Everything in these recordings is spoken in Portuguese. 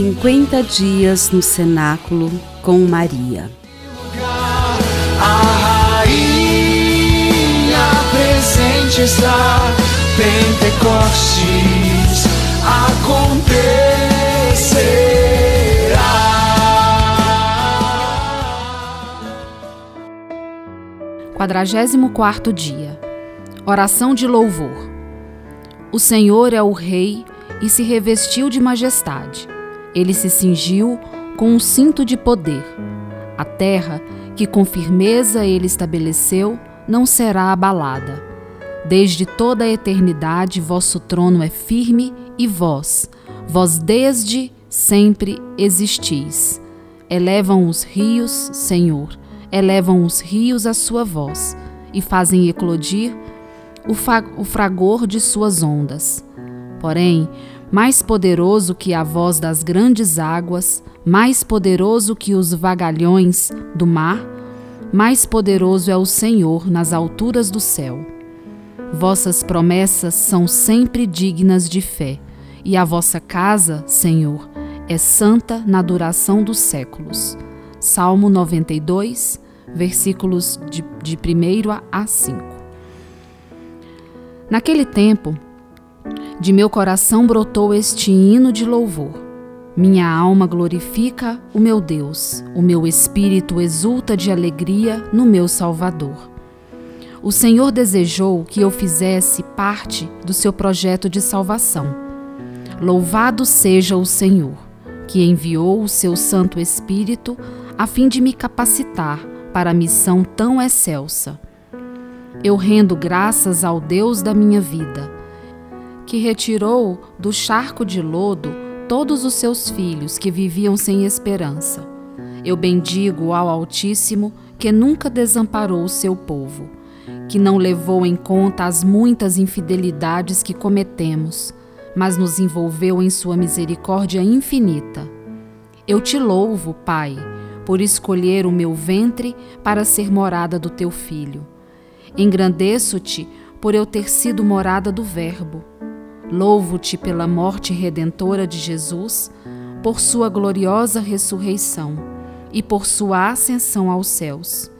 50 dias no cenáculo com Maria. A rainha presente está, Pentecostes acontecerá. Quadragésimo quarto dia. Oração de louvor. O Senhor é o Rei e se revestiu de majestade. Ele se cingiu com um cinto de poder. A terra, que com firmeza ele estabeleceu, não será abalada. Desde toda a eternidade vosso trono é firme e vós, vós desde sempre existis. Elevam os rios, Senhor, elevam os rios a sua voz e fazem eclodir o, o fragor de suas ondas. Porém, mais poderoso que a voz das grandes águas, mais poderoso que os vagalhões do mar, mais poderoso é o Senhor nas alturas do céu. Vossas promessas são sempre dignas de fé, e a vossa casa, Senhor, é santa na duração dos séculos. Salmo 92, versículos de, de 1 a 5. Naquele tempo, de meu coração brotou este hino de louvor. Minha alma glorifica o meu Deus, o meu espírito exulta de alegria no meu Salvador. O Senhor desejou que eu fizesse parte do seu projeto de salvação. Louvado seja o Senhor, que enviou o seu Santo Espírito a fim de me capacitar para a missão tão excelsa. Eu rendo graças ao Deus da minha vida que retirou do charco de lodo todos os seus filhos que viviam sem esperança. Eu bendigo ao Altíssimo que nunca desamparou o seu povo, que não levou em conta as muitas infidelidades que cometemos, mas nos envolveu em sua misericórdia infinita. Eu te louvo, Pai, por escolher o meu ventre para ser morada do teu filho. Engrandeço-te por eu ter sido morada do Verbo Louvo-te pela morte redentora de Jesus, por sua gloriosa ressurreição e por sua ascensão aos céus.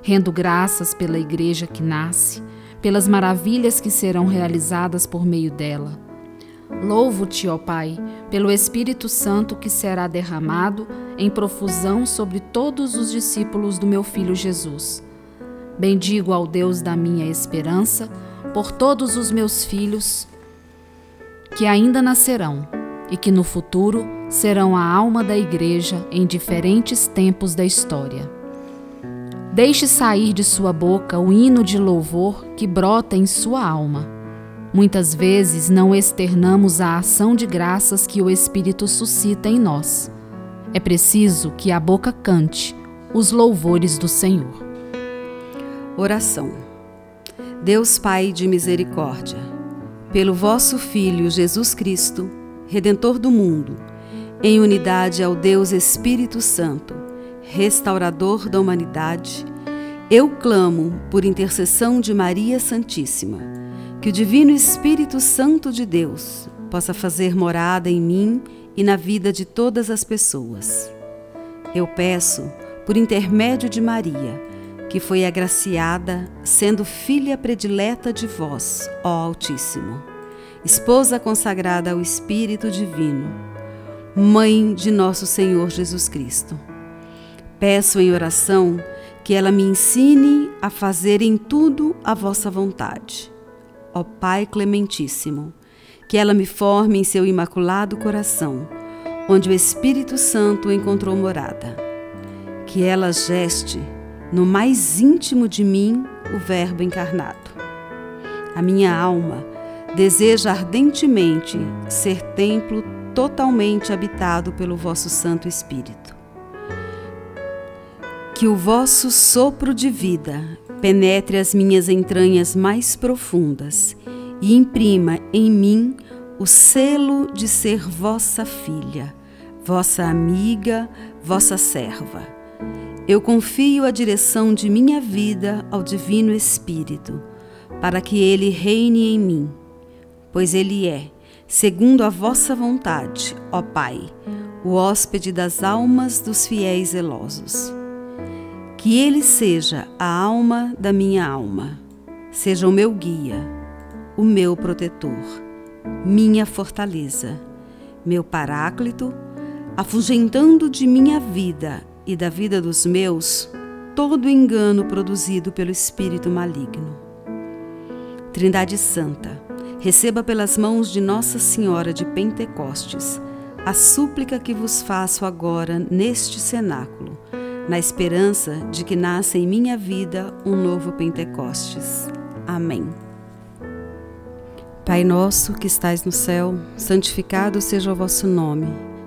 Rendo graças pela Igreja que nasce, pelas maravilhas que serão realizadas por meio dela. Louvo-te, ó Pai, pelo Espírito Santo que será derramado em profusão sobre todos os discípulos do meu Filho Jesus. Bendigo ao Deus da minha esperança, por todos os meus filhos que ainda nascerão e que no futuro serão a alma da Igreja em diferentes tempos da história. Deixe sair de sua boca o hino de louvor que brota em sua alma. Muitas vezes não externamos a ação de graças que o Espírito suscita em nós. É preciso que a boca cante os louvores do Senhor. Oração. Deus Pai de misericórdia, pelo vosso Filho Jesus Cristo, Redentor do mundo, em unidade ao Deus Espírito Santo, restaurador da humanidade, eu clamo por intercessão de Maria Santíssima, que o Divino Espírito Santo de Deus possa fazer morada em mim e na vida de todas as pessoas. Eu peço, por intermédio de Maria, que foi agraciada, sendo filha predileta de vós, ó Altíssimo, esposa consagrada ao Espírito Divino, mãe de nosso Senhor Jesus Cristo. Peço em oração que ela me ensine a fazer em tudo a vossa vontade. Ó Pai Clementíssimo, que ela me forme em seu imaculado coração, onde o Espírito Santo encontrou morada. Que ela geste no mais íntimo de mim o Verbo encarnado. A minha alma deseja ardentemente ser templo totalmente habitado pelo vosso Santo Espírito. Que o vosso sopro de vida penetre as minhas entranhas mais profundas e imprima em mim o selo de ser vossa filha, vossa amiga, vossa serva eu confio a direção de minha vida ao Divino Espírito, para que ele reine em mim, pois ele é, segundo a vossa vontade, ó Pai, o hóspede das almas dos fiéis zelosos. Que ele seja a alma da minha alma, seja o meu guia, o meu protetor, minha fortaleza, meu paráclito, afugentando de minha vida e da vida dos meus todo engano produzido pelo espírito maligno. Trindade Santa, receba pelas mãos de Nossa Senhora de Pentecostes a súplica que vos faço agora neste cenáculo, na esperança de que nasça em minha vida um novo Pentecostes. Amém. Pai nosso que estais no céu, santificado seja o vosso nome.